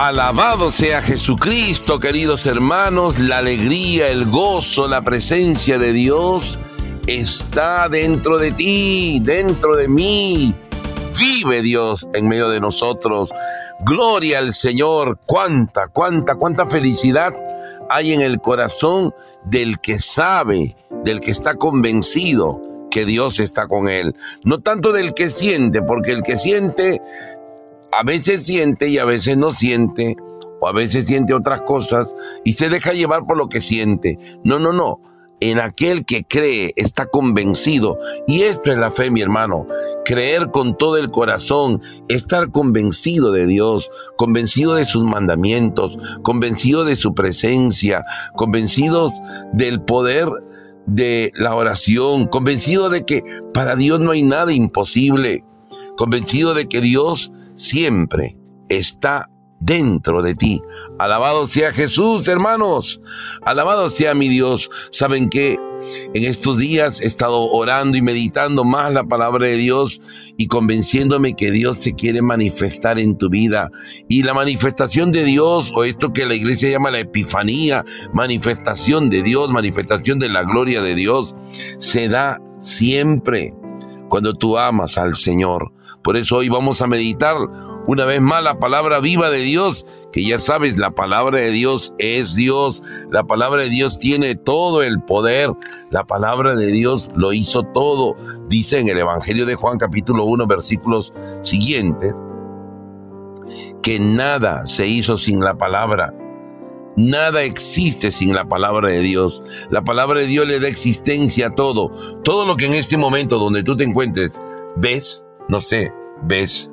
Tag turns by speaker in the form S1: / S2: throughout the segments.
S1: Alabado sea Jesucristo, queridos hermanos, la alegría, el gozo, la presencia de Dios está dentro de ti, dentro de mí. Vive Dios en medio de nosotros. Gloria al Señor. Cuánta, cuánta, cuánta felicidad hay en el corazón del que sabe, del que está convencido que Dios está con él. No tanto del que siente, porque el que siente a veces siente y a veces no siente, o a veces siente otras cosas y se deja llevar por lo que siente. No, no, no. En aquel que cree, está convencido. Y esto es la fe, mi hermano. Creer con todo el corazón, estar convencido de Dios, convencido de sus mandamientos, convencido de su presencia, convencidos del poder de la oración, convencido de que para Dios no hay nada imposible, convencido de que Dios siempre está dentro de ti. Alabado sea Jesús, hermanos. Alabado sea mi Dios. ¿Saben que En estos días he estado orando y meditando más la palabra de Dios y convenciéndome que Dios se quiere manifestar en tu vida. Y la manifestación de Dios, o esto que la iglesia llama la epifanía, manifestación de Dios, manifestación de la gloria de Dios, se da siempre cuando tú amas al Señor. Por eso hoy vamos a meditar una vez más la palabra viva de Dios, que ya sabes, la palabra de Dios es Dios, la palabra de Dios tiene todo el poder, la palabra de Dios lo hizo todo, dice en el Evangelio de Juan capítulo 1 versículos siguientes, que nada se hizo sin la palabra. Nada existe sin la palabra de Dios. La palabra de Dios le da existencia a todo. Todo lo que en este momento donde tú te encuentres ves, no sé, ves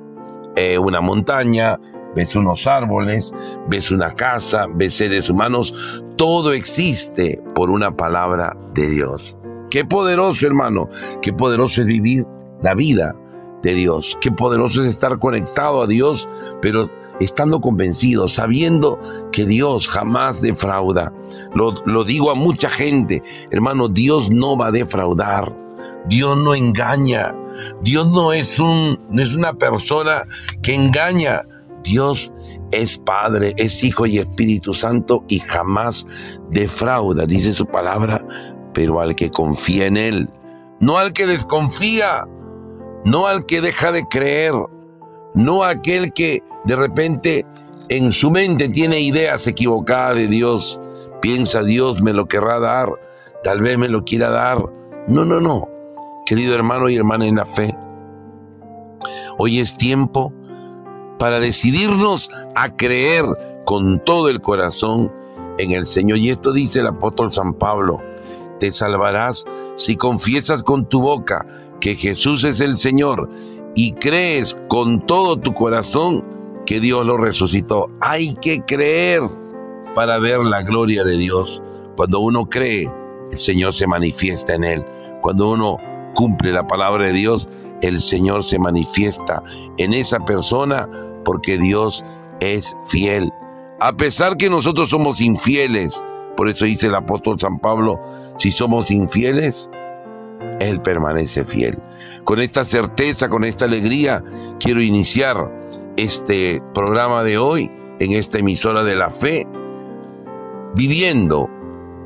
S1: eh, una montaña, ves unos árboles, ves una casa, ves seres humanos, todo existe por una palabra de Dios. Qué poderoso, hermano, qué poderoso es vivir la vida de Dios, qué poderoso es estar conectado a Dios, pero estando convencido, sabiendo que Dios jamás defrauda. Lo, lo digo a mucha gente, hermano, Dios no va a defraudar. Dios no engaña. Dios no es, un, no es una persona que engaña. Dios es Padre, es Hijo y Espíritu Santo y jamás defrauda, dice su palabra, pero al que confía en Él, no al que desconfía, no al que deja de creer, no aquel que de repente en su mente tiene ideas equivocadas de Dios, piensa Dios me lo querrá dar, tal vez me lo quiera dar. No, no, no querido hermano y hermana en la fe. Hoy es tiempo para decidirnos a creer con todo el corazón en el Señor. Y esto dice el apóstol San Pablo, te salvarás si confiesas con tu boca que Jesús es el Señor y crees con todo tu corazón que Dios lo resucitó. Hay que creer para ver la gloria de Dios. Cuando uno cree, el Señor se manifiesta en él. Cuando uno cumple la palabra de Dios, el Señor se manifiesta en esa persona porque Dios es fiel. A pesar que nosotros somos infieles, por eso dice el apóstol San Pablo, si somos infieles, Él permanece fiel. Con esta certeza, con esta alegría, quiero iniciar este programa de hoy en esta emisora de la fe, viviendo,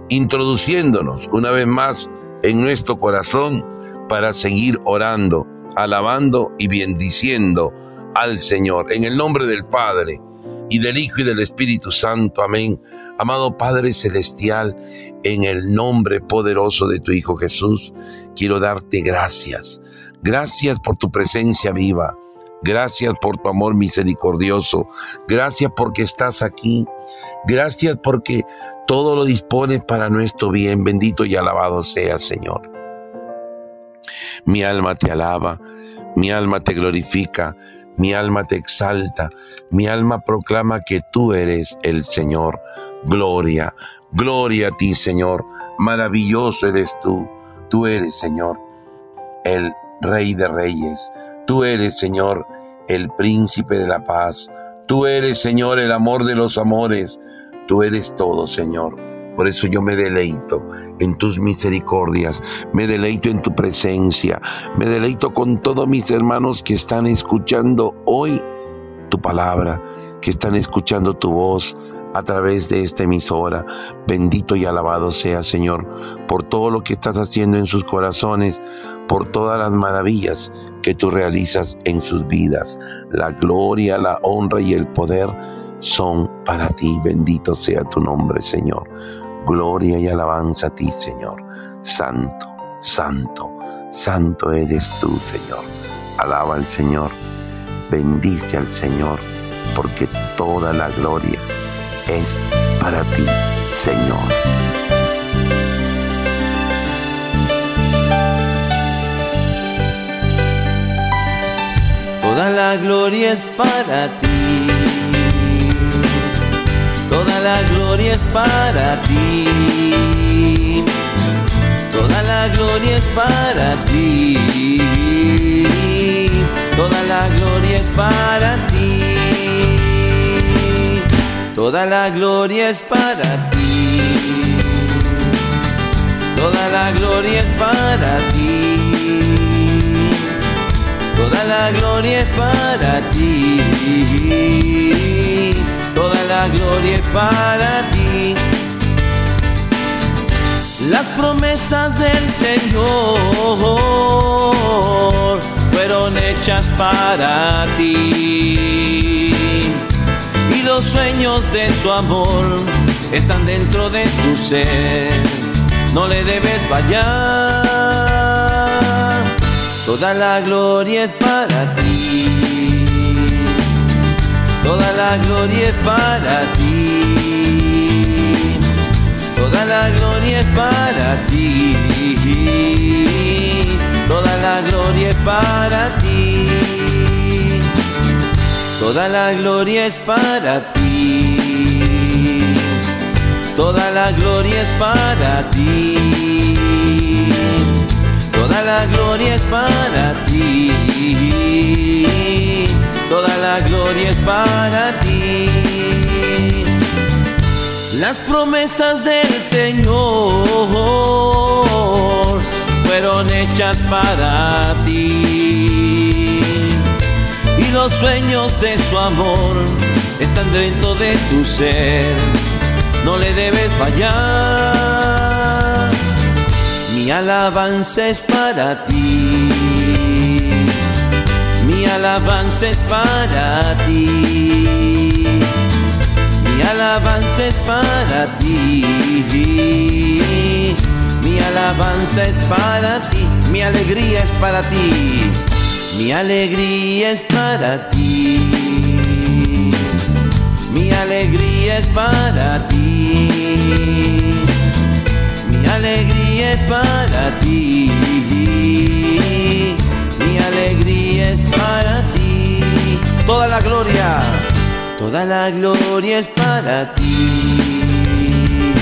S1: introduciéndonos una vez más en nuestro corazón para seguir orando, alabando y bendiciendo al Señor. En el nombre del Padre y del Hijo y del Espíritu Santo. Amén. Amado Padre Celestial, en el nombre poderoso de tu Hijo Jesús, quiero darte gracias. Gracias por tu presencia viva. Gracias por tu amor misericordioso. Gracias porque estás aquí. Gracias porque todo lo dispones para nuestro bien. Bendito y alabado sea, Señor. Mi alma te alaba, mi alma te glorifica, mi alma te exalta, mi alma proclama que tú eres el Señor. Gloria, gloria a ti, Señor. Maravilloso eres tú. Tú eres, Señor, el Rey de Reyes. Tú eres, Señor, el Príncipe de la Paz. Tú eres, Señor, el amor de los amores. Tú eres todo, Señor. Por eso yo me deleito en tus misericordias, me deleito en tu presencia, me deleito con todos mis hermanos que están escuchando hoy tu palabra,
S2: que están escuchando tu voz a través de esta emisora. Bendito y alabado sea, Señor, por todo lo que estás haciendo en sus corazones, por todas las maravillas que tú realizas en sus vidas. La gloria, la honra y el poder son para ti. Bendito sea tu nombre, Señor. Gloria y alabanza a ti, Señor. Santo, santo, santo eres tú, Señor. Alaba al Señor. Bendice al Señor, porque toda la gloria es para ti, Señor.
S1: Toda la gloria es para ti. Toda la gloria es para ti. Toda la gloria es para ti. Toda la gloria es para ti. Toda la gloria es para ti. Toda la gloria es para ti. Toda la gloria es para ti. Toda la gloria es para ti. Las promesas del Señor fueron hechas para ti los sueños de su amor están dentro de tu ser. No le debes fallar. Toda la gloria es para ti. Toda la gloria es para ti. Toda la gloria es para ti. Toda la gloria es para ti. Toda la gloria es para ti. Toda la gloria es para ti. Toda la gloria es para ti. Toda la gloria es para ti. Las promesas del Señor fueron hechas para ti los sueños de su amor están dentro de tu ser. No le debes fallar. Mi alabanza es para ti. Alabanza es para ti. Mi alabanza es para ti. Mi alabanza es para ti. Mi alegría es para ti mi alegría es para ti. Mi alegría es para ti. Mi alegría es para ti. Es para ti. Toda la gloria, toda la gloria es para ti.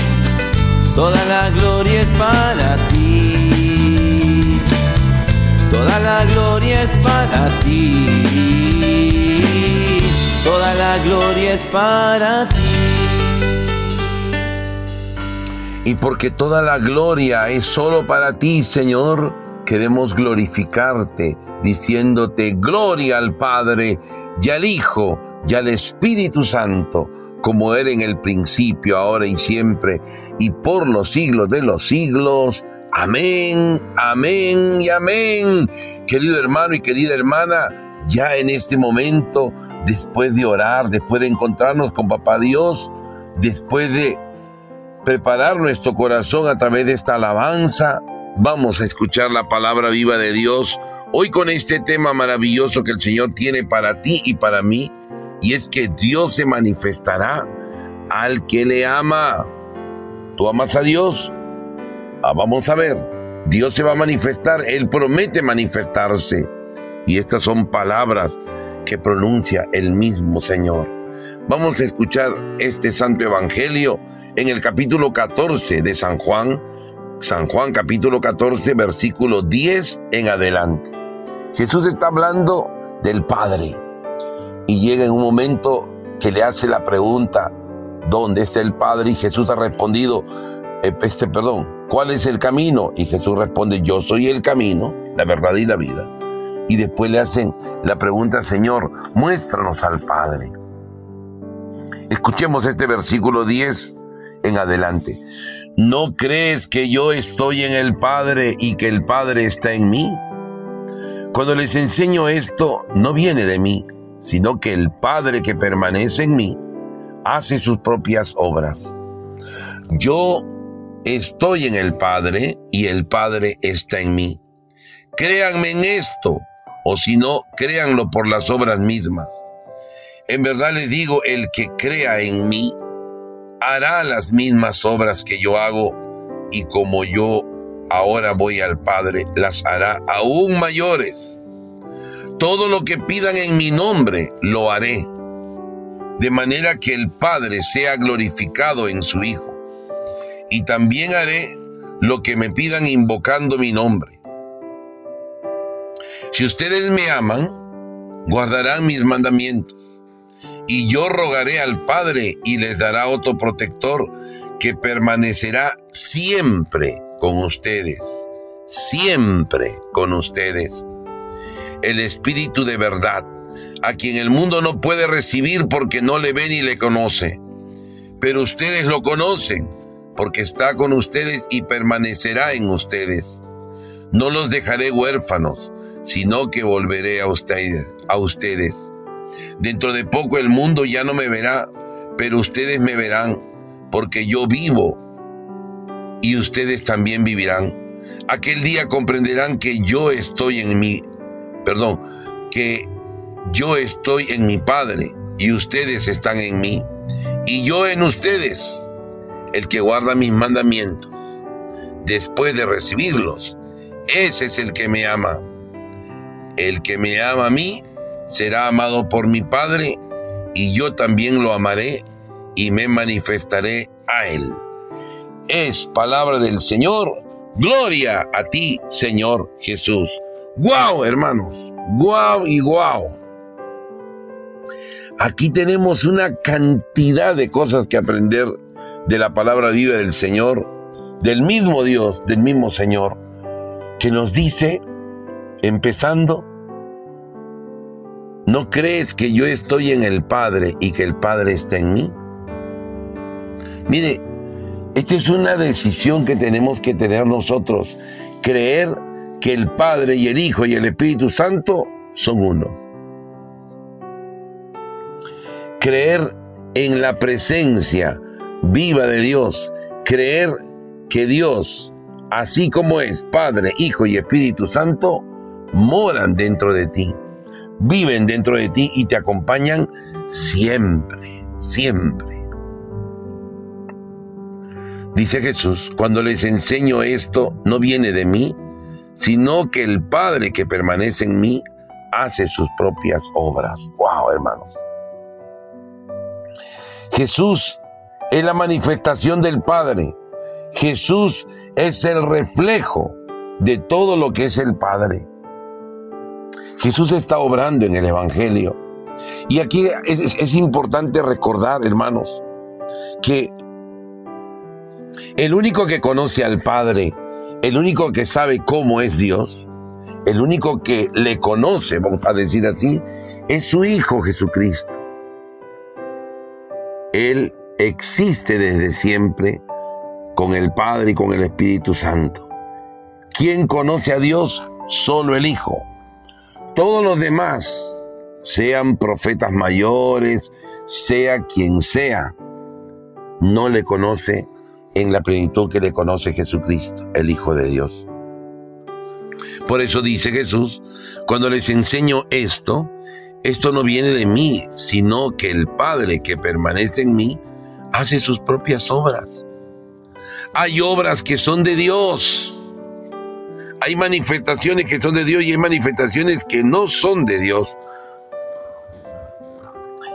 S1: Toda la gloria es para ti. Toda la gloria es para ti. Toda la gloria es para ti.
S2: Y porque toda la gloria es solo para ti, Señor, queremos glorificarte, diciéndote gloria al Padre y al Hijo y al Espíritu Santo, como era en el principio, ahora y siempre, y por los siglos de los siglos. Amén, amén y amén. Querido hermano y querida hermana, ya en este momento, después de orar, después de encontrarnos con Papá Dios, después de preparar nuestro corazón a través de esta alabanza, vamos a escuchar la palabra viva de Dios hoy con este tema maravilloso que el Señor tiene para ti y para mí, y es que Dios se manifestará al que le ama. ¿Tú amas a Dios? Ah, vamos a ver, Dios se va a manifestar, Él promete manifestarse. Y estas son palabras que pronuncia el mismo Señor. Vamos a escuchar este santo evangelio en el capítulo 14 de San Juan, San Juan capítulo 14, versículo 10 en adelante. Jesús está hablando del Padre y llega en un momento que le hace la pregunta, ¿dónde está el Padre? Y Jesús ha respondido, eh, este, perdón, ¿cuál es el camino? Y Jesús responde, yo soy el camino, la verdad y la vida. Y después le hacen la pregunta, Señor, muéstranos al Padre.
S1: Escuchemos este versículo 10 en adelante. ¿No crees que yo estoy en el Padre y que el Padre está en mí? Cuando les enseño esto, no viene de mí, sino que el Padre que permanece en mí hace sus propias obras. Yo estoy en el Padre y el Padre está en mí. Créanme en esto, o si no, créanlo por las obras mismas. En verdad les digo, el que crea en mí, hará las mismas obras que yo hago, y como yo ahora voy al Padre, las hará aún mayores. Todo lo que pidan en mi nombre, lo haré, de manera que el Padre sea glorificado en su Hijo. Y también haré lo que me pidan invocando mi nombre. Si ustedes me aman, guardarán mis mandamientos. Y yo rogaré al Padre y les dará otro protector que permanecerá siempre con ustedes, siempre con ustedes. El Espíritu de verdad, a quien el mundo no puede recibir porque no le ve ni le conoce. Pero ustedes lo conocen porque está con ustedes y permanecerá en ustedes. No los dejaré huérfanos, sino que volveré a ustedes, a ustedes. Dentro de poco el mundo ya no me verá, pero ustedes me verán, porque yo vivo y ustedes también vivirán. Aquel día comprenderán que yo estoy en mí, perdón, que yo estoy en mi Padre y ustedes están en mí y yo en ustedes. El que guarda mis mandamientos después de recibirlos, ese es el que me ama. El que me ama a mí será amado por mi Padre y yo también lo amaré y me manifestaré a él es palabra del Señor. Gloria a ti, Señor Jesús. ¡Guau, hermanos! ¡Guau y guau! Aquí tenemos una cantidad de cosas que aprender de la palabra viva del Señor, del mismo Dios, del mismo Señor, que nos dice, empezando, ¿no crees que yo estoy en el Padre y que el Padre está en mí? Mire, esta es una decisión que tenemos que tener nosotros, creer que el Padre y el Hijo y el Espíritu Santo son unos. Creer en la presencia viva de Dios, creer que Dios, así como es Padre, Hijo y Espíritu Santo, moran dentro de ti, viven dentro de ti y te acompañan siempre, siempre. Dice Jesús, cuando les enseño esto, no viene de mí, sino que el Padre que permanece en mí hace sus propias obras. ¡Wow, hermanos! Jesús es la manifestación del Padre. Jesús es el reflejo de todo lo que es el Padre. Jesús está obrando en el Evangelio. Y aquí es, importante recordar, hermanos, que el único que conoce al Padre, el único que sabe cómo es Dios, el único que le conoce, vamos a decir así, es su Hijo Jesucristo. Él existe desde siempre con el Padre y con el Espíritu Santo. ¿Quién conoce a Dios? Solo el Hijo. Todos los demás, sean profetas mayores, sea quien sea, no le conoce en la plenitud que le conoce Jesucristo, el Hijo de Dios. Por eso dice Jesús, cuando les enseño esto, esto no viene de mí, sino que el Padre que permanece en mí hace sus propias obras. Hay obras que son de Dios. Hay manifestaciones que son de Dios y hay manifestaciones que no son de Dios.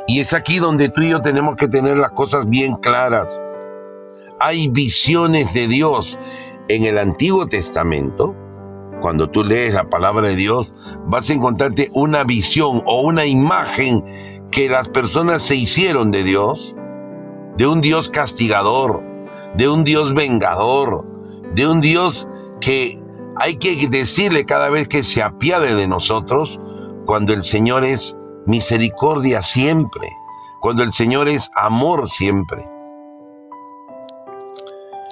S1: Y es aquí donde tú y yo tenemos que tener las cosas bien claras hay visiones de Dios en el Antiguo Testamento. Cuando tú lees la palabra de Dios, vas a encontrarte una visión o una imagen que las personas se hicieron de Dios, de un Dios castigador, de un Dios vengador, de un Dios que hay que decirle cada vez que se apiade de nosotros, cuando el Señor es misericordia siempre, cuando el Señor es amor siempre.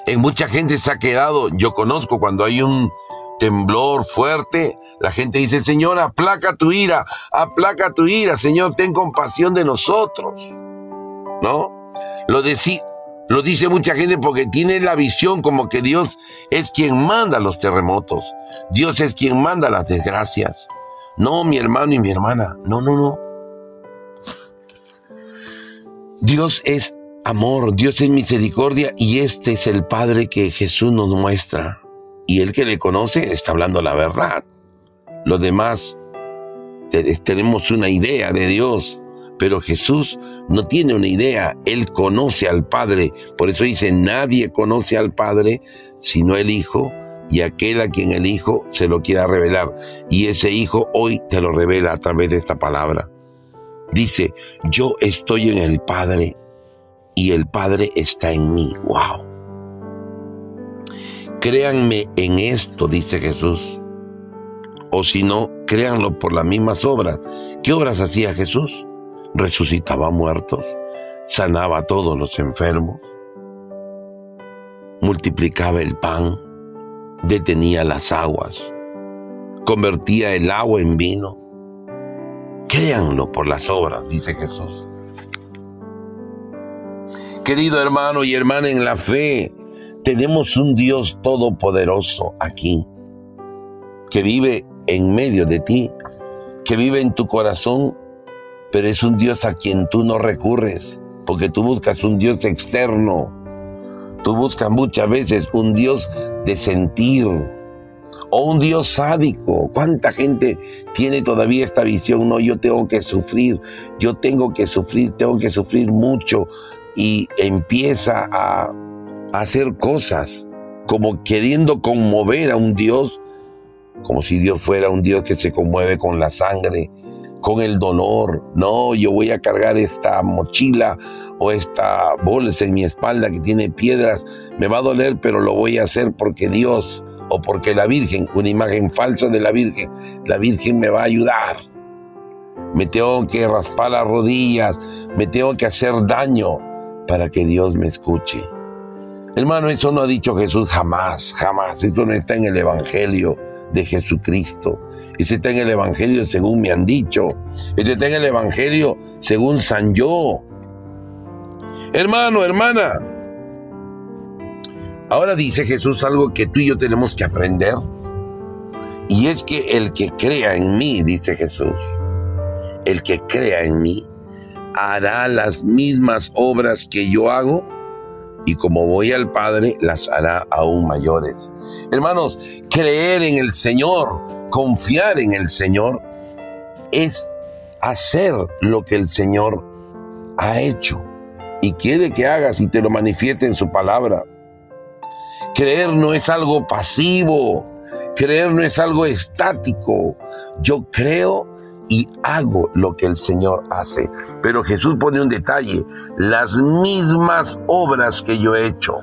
S1: En mucha gente se ha quedado, yo conozco cuando hay un temblor fuerte, la gente dice, Señor, aplaca tu ira, aplaca tu ira, Señor, ten compasión de nosotros. ¿No? Lo, lo dice mucha gente porque tiene la visión como que Dios es quien manda los terremotos, Dios es quien manda las desgracias. No, mi hermano y mi hermana, no, no, no. Dios es amor, Dios es misericordia y este es el Padre que Jesús nos muestra. Y el que le conoce está hablando la verdad. Los demás tenemos una idea de Dios, pero Jesús no tiene una idea, Él conoce al Padre. Por eso dice, nadie conoce al Padre sino el Hijo y aquel a quien el Hijo se lo quiera revelar. Y ese Hijo hoy te lo revela a través de esta palabra. Dice, yo estoy en el Padre y el Padre está en mí. ¡Wow! Créanme en esto, dice Jesús. O si no, créanlo por las mismas obras. ¿Qué obras hacía Jesús? Resucitaba muertos, sanaba a todos los enfermos, multiplicaba el pan, detenía las aguas, convertía el agua en vino. Créanlo por las obras, dice Jesús. Querido hermano y hermana en la fe, tenemos un Dios todopoderoso aquí, que vive en medio de ti, que vive en tu corazón, pero es un Dios a quien tú no recurres, porque tú buscas un Dios externo. Tú buscas muchas veces un Dios de sentir o un Dios sádico. ¿Cuánta gente tiene todavía esta visión? No, yo tengo que sufrir, yo tengo que sufrir, tengo que sufrir mucho, y empieza a hacer cosas como queriendo conmover a un Dios, como si Dios fuera un Dios que se conmueve con la sangre, con el dolor. No, yo voy a cargar esta mochila o esta bolsa en mi espalda que tiene piedras. Me va a doler, pero lo voy a hacer porque Dios o porque la Virgen, una imagen falsa de la Virgen, la Virgen me va a ayudar. Me tengo que raspar las rodillas, me tengo que hacer daño para que Dios me escuche. Hermano, eso no ha dicho Jesús jamás, jamás. Eso no está en el Evangelio de Jesucristo. Ese está en el Evangelio según me han dicho. Ese está en el Evangelio según San Yo. Hermano, hermana. Ahora dice Jesús algo que tú y yo tenemos que aprender. Y es que el que crea en mí, dice Jesús, el que crea en mí, hará las mismas obras que yo hago y como voy al Padre, las hará aún mayores. Hermanos, creer en el Señor, confiar en el Señor, es hacer lo que el Señor ha hecho y quiere que hagas y te lo manifieste en su palabra. Creer no es algo pasivo, creer no es algo estático. Yo creo y hago lo que el Señor hace. Pero Jesús pone un detalle, las mismas obras que yo he hecho.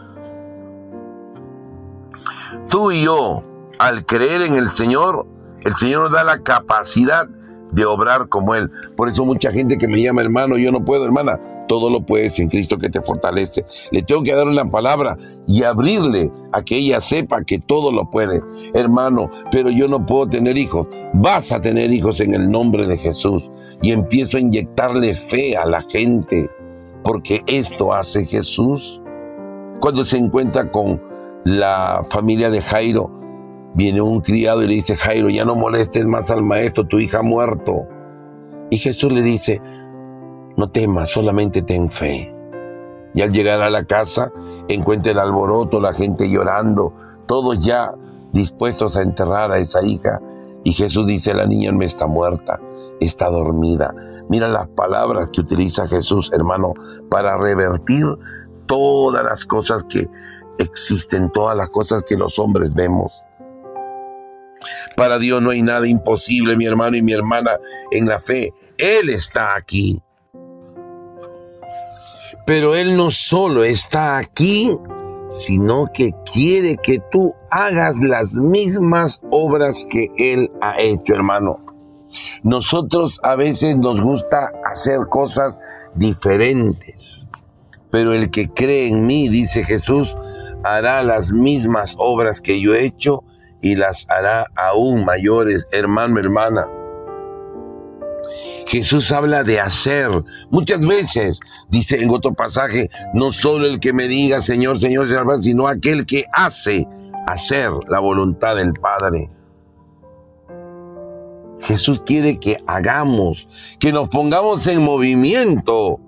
S1: Tú y yo, al creer en el Señor, el Señor nos da la capacidad de obrar como Él. Por eso mucha gente que me llama hermano, yo no puedo, hermana, todo lo puedes en Cristo que te fortalece. Le tengo que darle la palabra y abrirle a que ella sepa que todo lo puede. Hermano, pero yo no puedo tener hijos. Vas a tener hijos en el nombre de Jesús. Y empiezo a inyectarle fe a la gente, porque esto hace Jesús. Cuando se encuentra con la familia de Jairo, viene un criado y le dice, Jairo, ya no molestes más al maestro, tu hija ha muerto. Y Jesús le dice, no temas, solamente ten fe. Y al llegar a la casa, encuentra el alboroto, la gente llorando, todos ya dispuestos a enterrar a esa hija. Y Jesús dice, la niña no está muerta, está dormida. Mira las palabras que utiliza Jesús, hermano, para revertir todas las cosas que existen, todas las cosas que los hombres vemos. Para Dios no hay nada imposible, mi hermano y mi hermana, en la fe. Él está aquí. Pero Él no solo está aquí, sino que quiere que tú hagas las mismas obras que Él ha hecho, hermano. Nosotros a veces nos gusta hacer cosas diferentes, pero el que cree en mí, dice Jesús, hará las mismas obras que yo he hecho y las hará aún mayores, hermano, hermana. Jesús habla de hacer. Muchas veces, dice en otro pasaje, no solo el que me diga Señor, Señor, Señor, sino aquel que hace hacer la voluntad del Padre. Jesús quiere que hagamos, que nos pongamos en movimiento,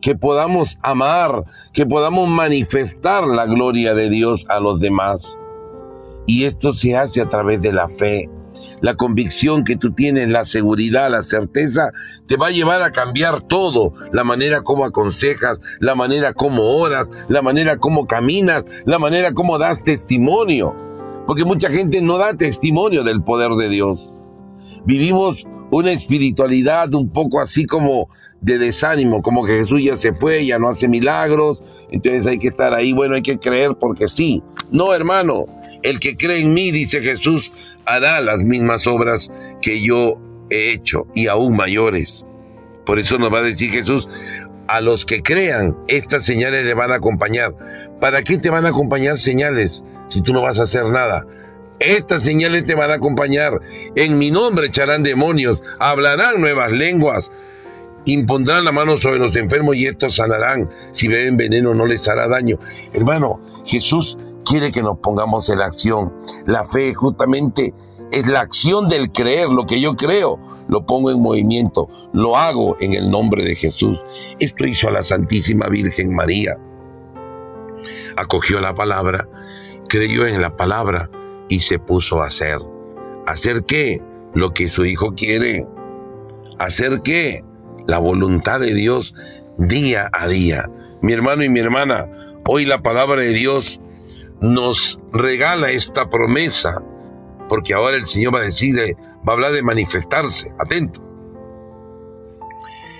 S1: que podamos amar, que podamos manifestar la gloria de Dios a los demás. Y esto se hace a través de la fe. La convicción que tú tienes, la seguridad, la certeza, te va a llevar a cambiar todo. La manera como aconsejas, la manera como oras, la manera como caminas, la manera como das testimonio. Porque mucha gente no da testimonio del poder de Dios. Vivimos una espiritualidad un poco así como de desánimo, como que Jesús ya se fue, ya no hace milagros, entonces hay que estar ahí, bueno, hay que creer porque sí. No, hermano, el que cree en mí, dice Jesús, hará las mismas obras que yo he hecho y aún mayores. Por eso nos va a decir Jesús, a los que crean, estas señales le van a acompañar. ¿Para qué te van a acompañar señales si tú no vas a hacer nada? Estas señales te van a acompañar. En mi nombre echarán demonios, hablarán nuevas lenguas, impondrán la mano sobre los enfermos y estos sanarán. Si beben veneno no les hará daño. Hermano, Jesús quiere que nos pongamos en acción. La fe justamente es la acción del creer, lo que yo creo. Lo pongo en movimiento, lo hago en el nombre de Jesús. Esto hizo a la Santísima Virgen María. Acogió la palabra, creyó en la palabra y se puso a hacer. ¿Hacer qué? Lo que su hijo quiere. ¿Hacer qué? La voluntad de Dios día a día. Mi hermano y mi hermana, hoy la palabra de Dios nos regala esta promesa, porque ahora el Señor va a decir, va a hablar de manifestarse. Atento.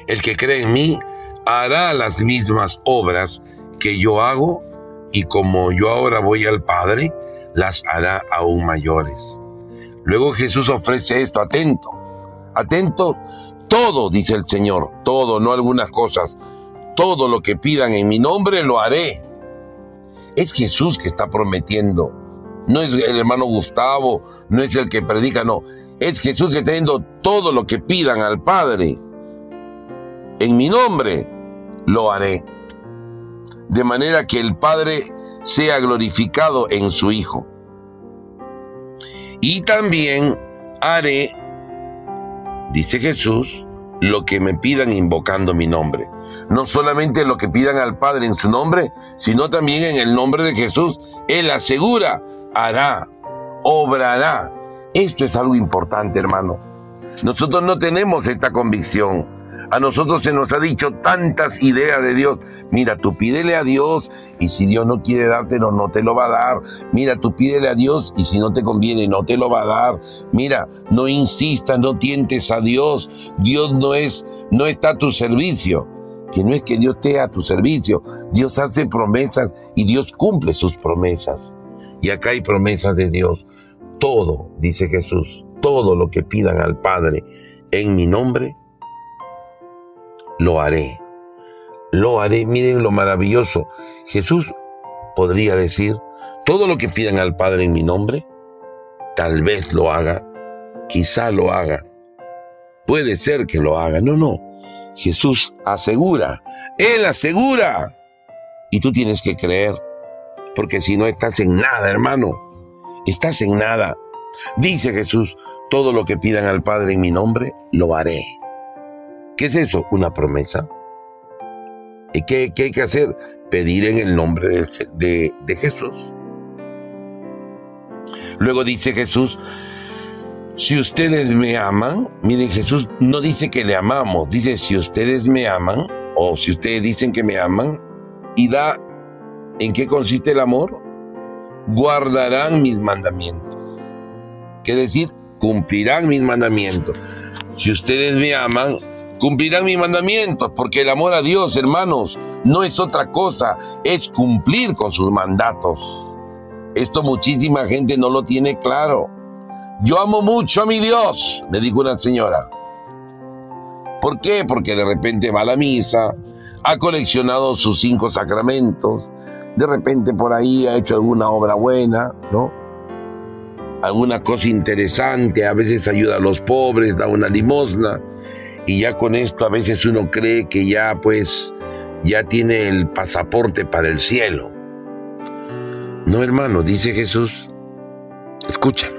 S1: El que cree en mí hará las mismas obras que yo hago y como yo ahora voy al Padre, las hará aún mayores. Luego Jesús ofrece esto, atento, atento, todo, dice el Señor, todo, no algunas cosas, todo lo que pidan en mi nombre lo haré. Es Jesús que está prometiendo, no es el hermano Gustavo, no es el que predica, no, es Jesús que está diciendo todo lo que pidan al Padre. En mi nombre lo haré. De manera que el Padre sea glorificado en su Hijo. Y también haré, dice Jesús, lo que me pidan invocando mi nombre. No solamente lo que pidan al Padre en su nombre, sino también en el nombre de Jesús. Él asegura, hará, obrará. Esto es algo importante, hermano. Nosotros no tenemos esta convicción. A nosotros se nos ha dicho tantas ideas de Dios. Mira, tú pídele a Dios y si Dios no quiere dártelo, no te lo va a dar. Mira, tú pídele a Dios y si no te conviene, no te lo va a dar. Mira, no insistas, no tientes a Dios. Dios no es, no está a tu servicio. Que no es que Dios esté a tu servicio. Dios hace promesas y Dios cumple sus promesas. Y acá hay promesas de Dios. Todo, dice Jesús, todo lo que pidan al Padre en mi nombre, lo haré. Lo haré. Miren lo maravilloso. Jesús podría decir, todo lo que pidan al Padre en mi nombre, tal vez lo haga, quizá lo haga. Puede ser que lo haga. No, no. Jesús asegura. Él asegura. Y tú tienes que creer. Porque si no estás en nada, hermano. Estás en nada. Dice Jesús, todo lo que pidan al Padre en mi nombre, lo haré. ¿Qué es eso? Una promesa. ¿Y qué, hay que hacer? Pedir en el nombre de, de Jesús. Luego dice Jesús, si ustedes me aman, miren, Jesús no dice que le amamos, dice si ustedes me aman, o si ustedes dicen que me aman, y da, ¿en qué consiste el amor? Guardarán mis mandamientos. ¿Qué decir? Cumplirán mis mandamientos. Si ustedes me aman, cumplirán mis mandamientos, porque el amor a Dios, hermanos, no es otra cosa, es cumplir con sus mandatos. Esto muchísima gente no lo tiene claro. Yo amo mucho a mi Dios, me dijo una señora. ¿Por qué? Porque de repente va a la misa, ha coleccionado sus cinco sacramentos, de repente por ahí ha hecho alguna obra buena, ¿no? Alguna cosa interesante, a veces ayuda a los pobres, da una limosna, y ya con esto a veces uno cree que ya pues ya tiene el pasaporte para el cielo. No, hermano, dice Jesús, escúchalo.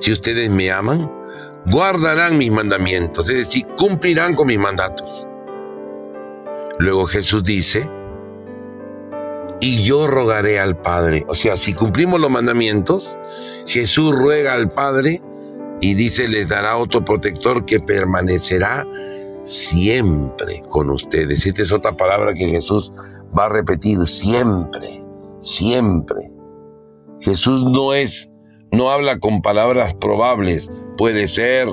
S1: Si ustedes me aman, guardarán mis mandamientos, es decir, cumplirán con mis mandatos. Luego Jesús dice, y yo rogaré al Padre. O sea, si cumplimos los mandamientos, Jesús ruega al Padre y dice, les dará otro protector que permanecerá siempre con ustedes. Esta es otra palabra que Jesús va a repetir, siempre, siempre. Jesús no es, no habla con palabras probables, puede ser,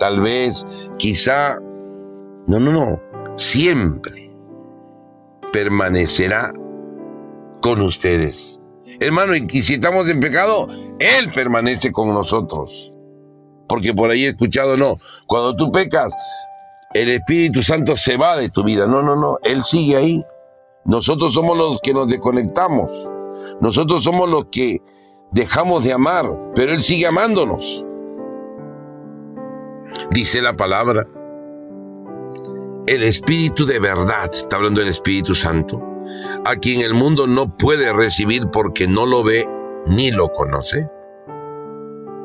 S1: tal vez, quizá. No, no, no, siempre permanecerá con ustedes. Hermano, y si estamos en pecado, Él permanece con nosotros. Porque por ahí he escuchado, no, cuando tú pecas, el Espíritu Santo se va de tu vida. No, no, no, Él sigue ahí. Nosotros somos los que nos desconectamos. Nosotros somos los que dejamos de amar, pero Él sigue amándonos. Dice la palabra, el Espíritu de verdad, está hablando del Espíritu Santo, a quien el mundo no puede recibir porque no lo ve ni lo conoce.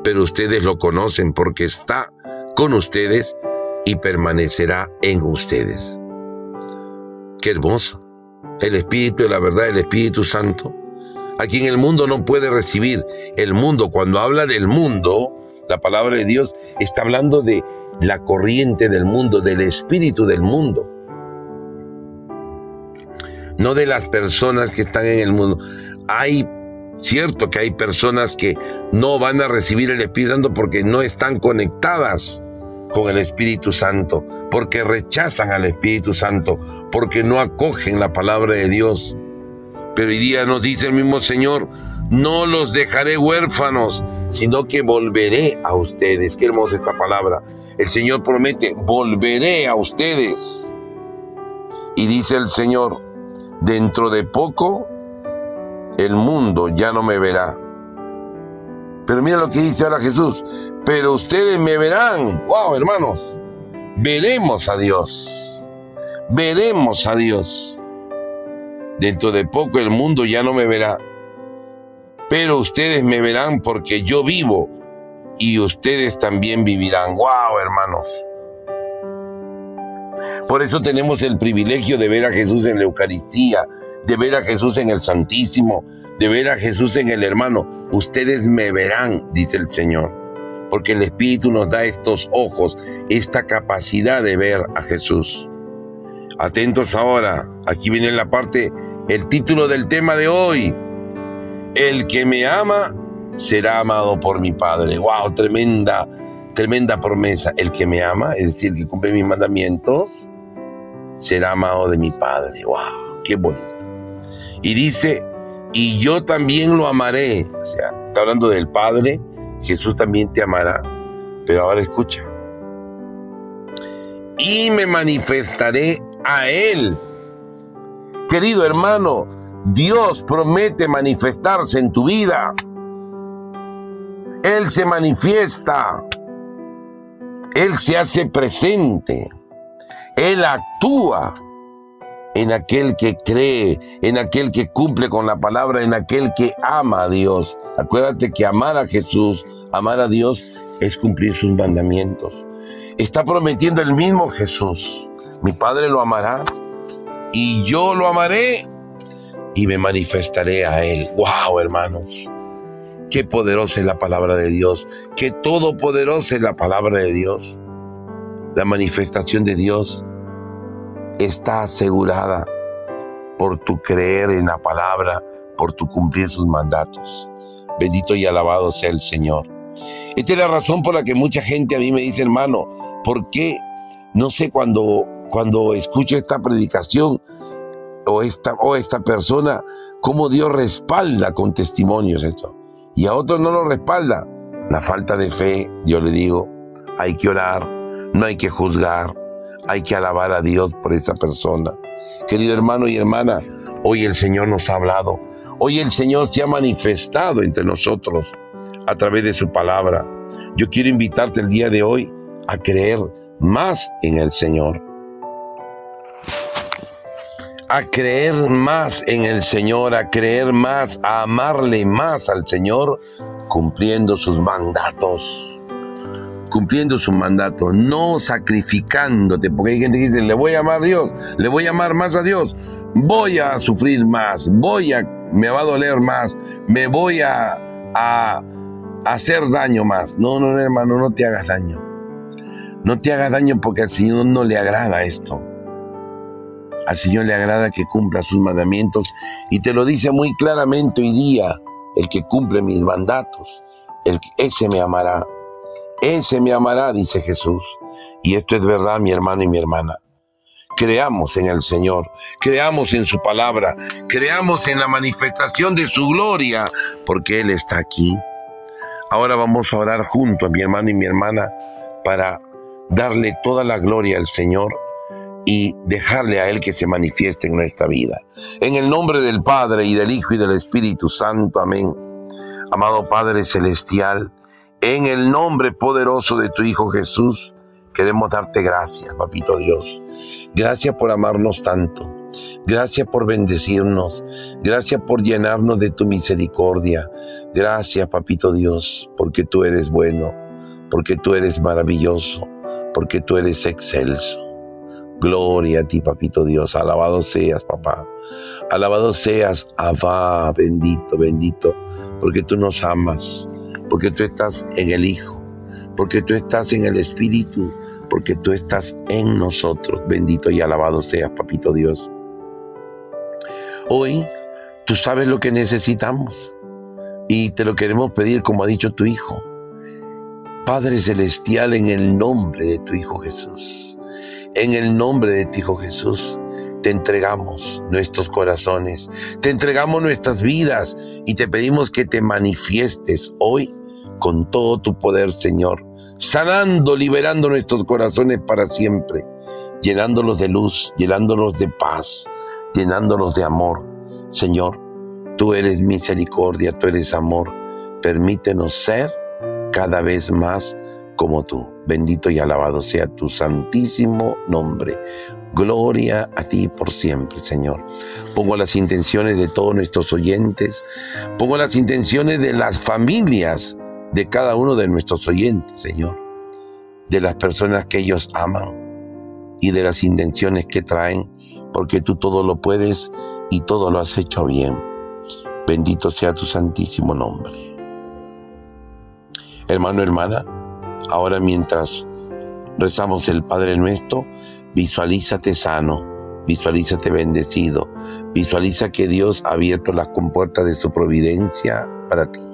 S1: Pero ustedes lo conocen porque está con ustedes y permanecerá en ustedes. Qué hermoso. El Espíritu de la verdad, el Espíritu Santo, a quien el mundo no puede recibir. El mundo, cuando habla del mundo, la palabra de Dios está hablando de la corriente del mundo, del espíritu del mundo. No de las personas que están en el mundo. Hay, cierto que hay personas que no van a recibir el Espíritu Santo porque no están conectadas con el Espíritu Santo, porque rechazan al Espíritu Santo, porque no acogen la palabra de Dios. Pero hoy día nos dice el mismo Señor, no los dejaré huérfanos, sino que volveré a ustedes. Qué hermosa esta palabra. El Señor promete, volveré a ustedes. Y dice el Señor, dentro de poco el mundo ya no me verá, pero mira lo que dice ahora Jesús. Pero ustedes me verán. Wow, hermanos. Veremos a Dios. Veremos a Dios. Dentro de poco el mundo ya no me verá. Pero ustedes me verán porque yo vivo y ustedes también vivirán. Wow, hermanos. Por eso tenemos el privilegio de ver a Jesús en la Eucaristía, de ver a Jesús en el Santísimo, de ver a Jesús en el hermano. Ustedes me verán, dice el Señor, porque el Espíritu nos da estos ojos, esta capacidad de ver a Jesús. Atentos ahora, aquí viene la parte, el título del tema de hoy. El que me ama será amado por mi Padre. ¡Wow! Tremenda, tremenda promesa. El que me ama, es decir, que cumple mis mandamientos, será amado de mi Padre. ¡Wow! ¡Qué bonito! Y dice, y yo también lo amaré. O sea, está hablando del Padre, Jesús también te amará. Pero ahora escucha. Y me manifestaré a Él. Querido hermano, Dios promete manifestarse en tu vida. Él se manifiesta. Él se hace presente. Él actúa en aquel que cree, en aquel que cumple con la palabra, en aquel que ama a Dios. Acuérdate que amar a Jesús, amar a Dios, es cumplir sus mandamientos. Está prometiendo el mismo Jesús. Mi Padre lo amará y yo lo amaré y me manifestaré a Él. ¡Wow, hermanos! Qué poderosa es la palabra de Dios. Qué todopoderosa es la palabra de Dios. La manifestación de Dios está asegurada por tu creer en la palabra, por tu cumplir sus mandatos. Bendito y alabado sea el Señor. Esta es la razón por la que mucha gente a mí me dice, hermano, ¿por qué? No sé, cuando, cuando escucho esta predicación o esta, o esta persona, cómo Dios respalda con testimonios esto. Y a otros no lo respalda. la falta de fe, yo le digo, hay que orar, no hay que juzgar, hay que alabar a Dios por esa persona. Querido hermano y hermana, hoy el Señor nos ha hablado, hoy el Señor se ha manifestado entre nosotros a través de su palabra. Yo quiero invitarte el día de hoy a creer más en el Señor. A creer más en el Señor, a creer más, a amarle más al Señor, cumpliendo sus mandatos cumpliendo su mandato, no sacrificándote, porque hay gente que dice, le voy a amar a Dios, le voy a amar más a Dios, voy a sufrir más, voy a, me va a doler más, me voy a, a, hacer daño más. No, no, hermano, no te hagas daño. No te hagas daño porque al Señor no le agrada esto. Al Señor le agrada que cumpla sus mandamientos y te lo dice muy claramente hoy día, el que cumple mis mandatos, ese me amará. Ese me amará, dice Jesús. Y esto es verdad, mi hermano y mi hermana. Creamos en el Señor, creamos en su palabra, creamos en la manifestación de su gloria, porque Él está aquí. Ahora vamos a orar juntos, mi hermano y mi hermana, para darle toda la gloria al Señor y dejarle a Él que se manifieste en nuestra vida. En el nombre del Padre y del Hijo y del Espíritu Santo, amén. Amado Padre Celestial, en el nombre poderoso de tu Hijo Jesús, queremos darte gracias, Papito Dios. Gracias por amarnos tanto. Gracias por bendecirnos. Gracias por llenarnos de tu misericordia. Gracias, Papito Dios, porque tú eres bueno, porque tú eres maravilloso, porque tú eres excelso. Gloria a ti, Papito Dios. Alabado seas, papá. Alabado seas, Abba, bendito, bendito, porque tú nos amas porque tú estás en el Hijo, porque tú estás en el Espíritu, porque tú estás en nosotros. Bendito y alabado seas, Papito Dios. Hoy tú sabes lo que necesitamos y te lo queremos pedir como ha dicho tu Hijo. Padre Celestial, en el nombre de tu Hijo Jesús, en el nombre de tu Hijo Jesús, te entregamos nuestros corazones, te entregamos nuestras vidas y te pedimos que te manifiestes hoy con todo tu poder, Señor, sanando, liberando nuestros corazones para siempre, llenándolos de luz, llenándolos de paz, llenándolos de amor. Señor, tú eres misericordia, tú eres amor. Permítenos ser cada vez más como tú. Bendito y alabado sea tu santísimo nombre. Gloria a ti por siempre, Señor. Pongo las intenciones de todos nuestros oyentes, pongo las intenciones de las familias de cada uno de nuestros oyentes, Señor, de las personas que ellos aman y de las intenciones que traen, porque tú todo lo puedes y todo lo has hecho bien. Bendito sea tu santísimo nombre. Hermano, hermana, ahora mientras rezamos el Padre nuestro, Visualízate sano, visualízate bendecido, visualiza que Dios ha abierto las compuertas de su providencia para ti.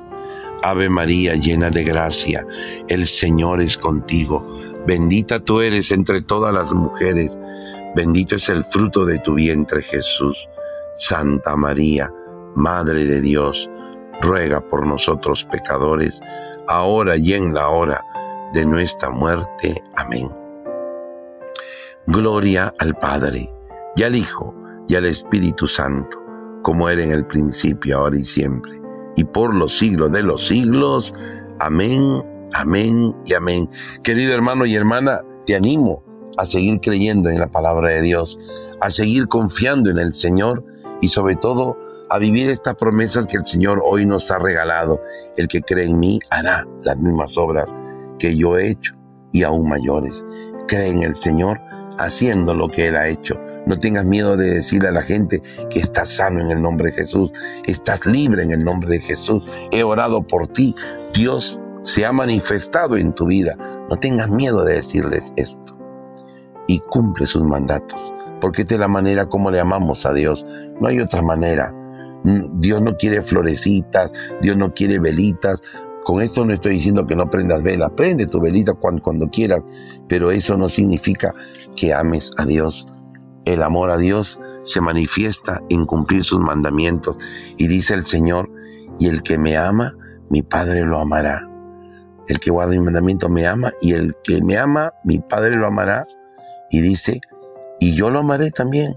S1: Ave María, llena de gracia, el Señor es contigo. Bendita tú eres entre todas las mujeres. Bendito es el fruto de tu vientre, Jesús. Santa María, Madre de Dios, ruega por nosotros pecadores, ahora y en la hora de nuestra muerte. Amén. Gloria al Padre, y al Hijo, y al Espíritu Santo, como era en el principio, ahora y siempre, y por los siglos de los siglos. Amén, amén y amén. Querido hermano y hermana, te animo a seguir creyendo en la palabra de Dios, a seguir confiando en el Señor y sobre todo a vivir estas promesas que el Señor hoy nos ha regalado. El que cree en mí hará las mismas obras que yo he hecho y aún mayores. Cree en el Señor haciendo lo que Él ha hecho. No tengas miedo de decirle a la gente que estás sano en el nombre de Jesús, estás libre en el nombre de Jesús. He orado por ti. Dios
S3: se ha manifestado en tu vida. No tengas miedo de decirles esto. Y cumple sus mandatos, porque esta es la manera como le amamos a Dios. No hay otra manera. Dios no quiere florecitas, Dios no quiere velitas. Con esto no estoy diciendo que no prendas vela, prende tu velita cuando, cuando quieras, pero eso no significa que ames a Dios. El amor a Dios se manifiesta en cumplir sus mandamientos. Y dice el Señor, y el que me ama, mi Padre lo amará. El que guarda mi mandamiento me ama, y el que me ama, mi Padre lo amará. Y dice, y yo lo amaré también,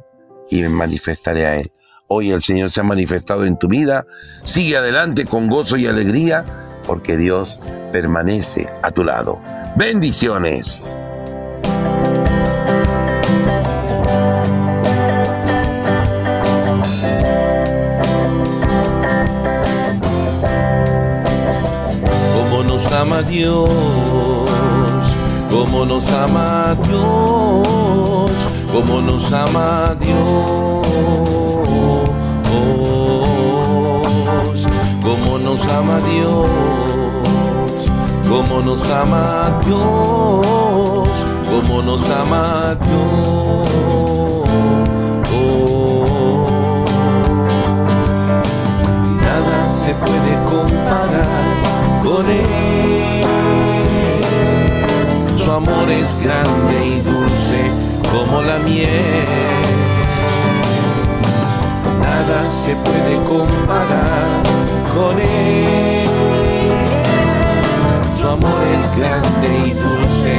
S3: y me manifestaré a él. Hoy el Señor se ha manifestado en tu vida. Sigue adelante con gozo y alegría, porque Dios permanece a tu lado. Bendiciones.
S1: Dios, como nos ama Dios, como nos ama Dios, como nos ama Dios, como nos ama Dios, como nos ama Dios. Nada se puede comparar con él. Su amor es grande y dulce como la miel. Nada se puede comparar con él. Su amor es grande y dulce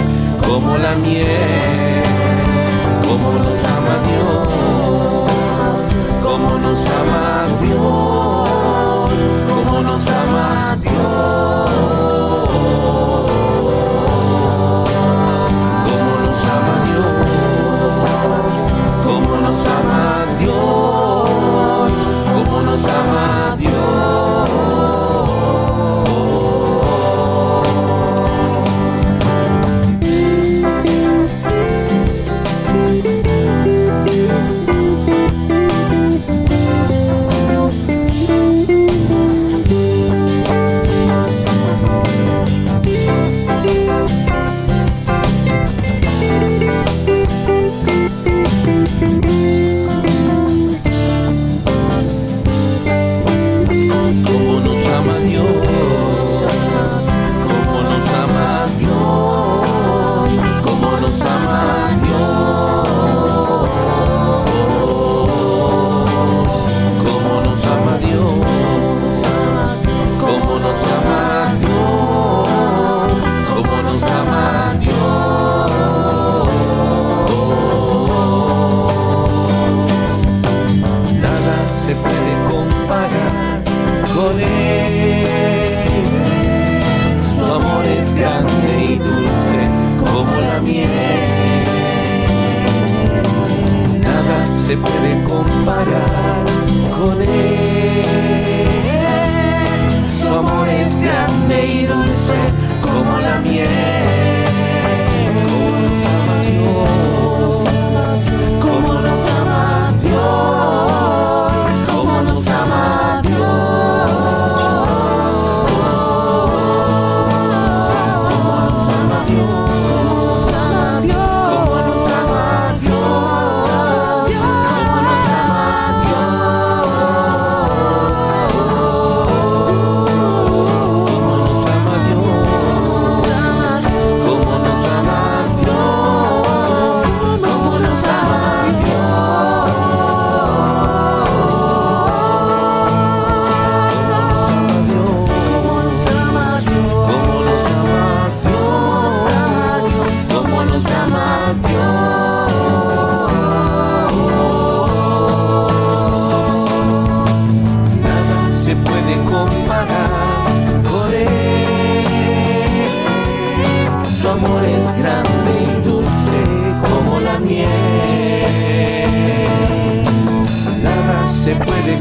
S1: como la miel. Como nos ama Dios, como nos ama Dios, como nos ama Dios. Como nos ama Dios, como nos ama Dios, como nos ama Como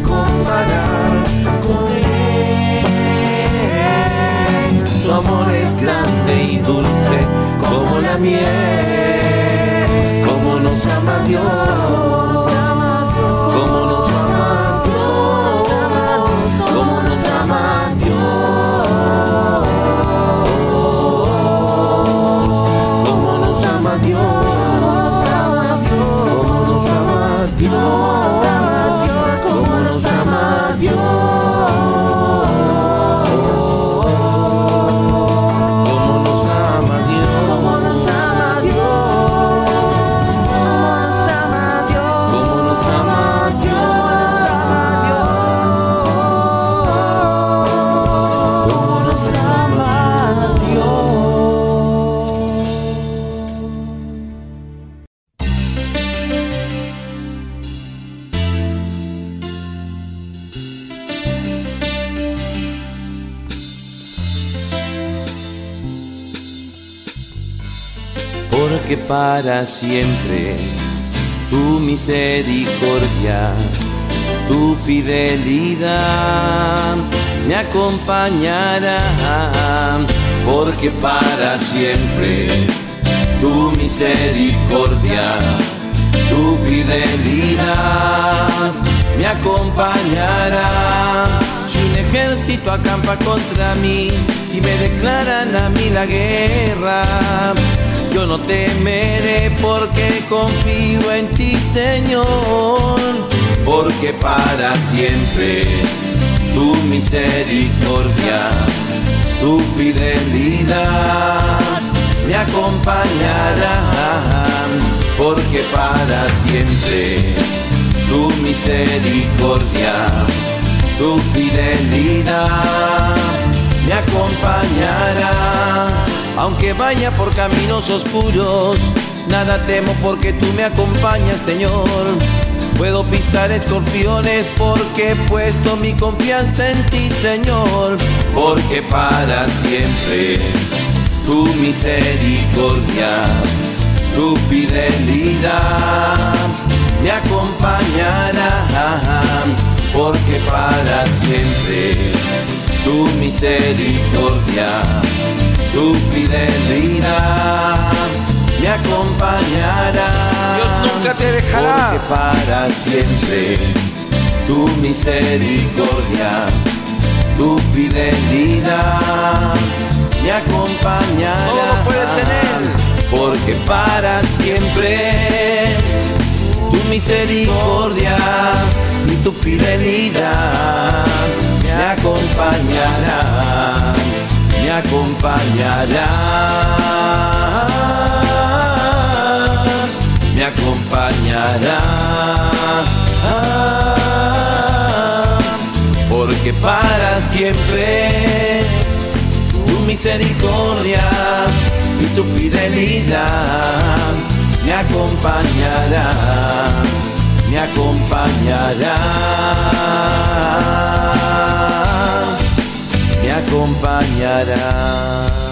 S1: comparar con él. Su amor es grande y dulce como la miel. Como nos ama Dios. Porque para siempre tu misericordia, tu fidelidad me acompañará, porque para siempre tu misericordia, tu fidelidad me acompañará. Si un ejército acampa contra mí y me declaran a mí la guerra, yo no temeré porque confío en ti, Señor, porque para siempre tu misericordia, tu fidelidad me acompañará, porque para siempre tu misericordia, tu fidelidad me acompañará aunque vaya por caminos oscuros, nada temo porque tú me acompañas, Señor. Puedo pisar escorpiones porque he puesto mi confianza en ti, Señor. Porque para siempre tu misericordia, tu fidelidad me acompañará. Porque para siempre tu misericordia tu fidelidad me acompañará.
S4: Dios nunca te dejará.
S1: Porque para siempre tu misericordia, tu fidelidad me acompañará.
S4: Todo puedes en él.
S1: Porque para siempre tu misericordia y tu fidelidad me acompañará me acompañará, me acompañará, porque para siempre tu misericordia y tu fidelidad me acompañará, me acompañará acompañará.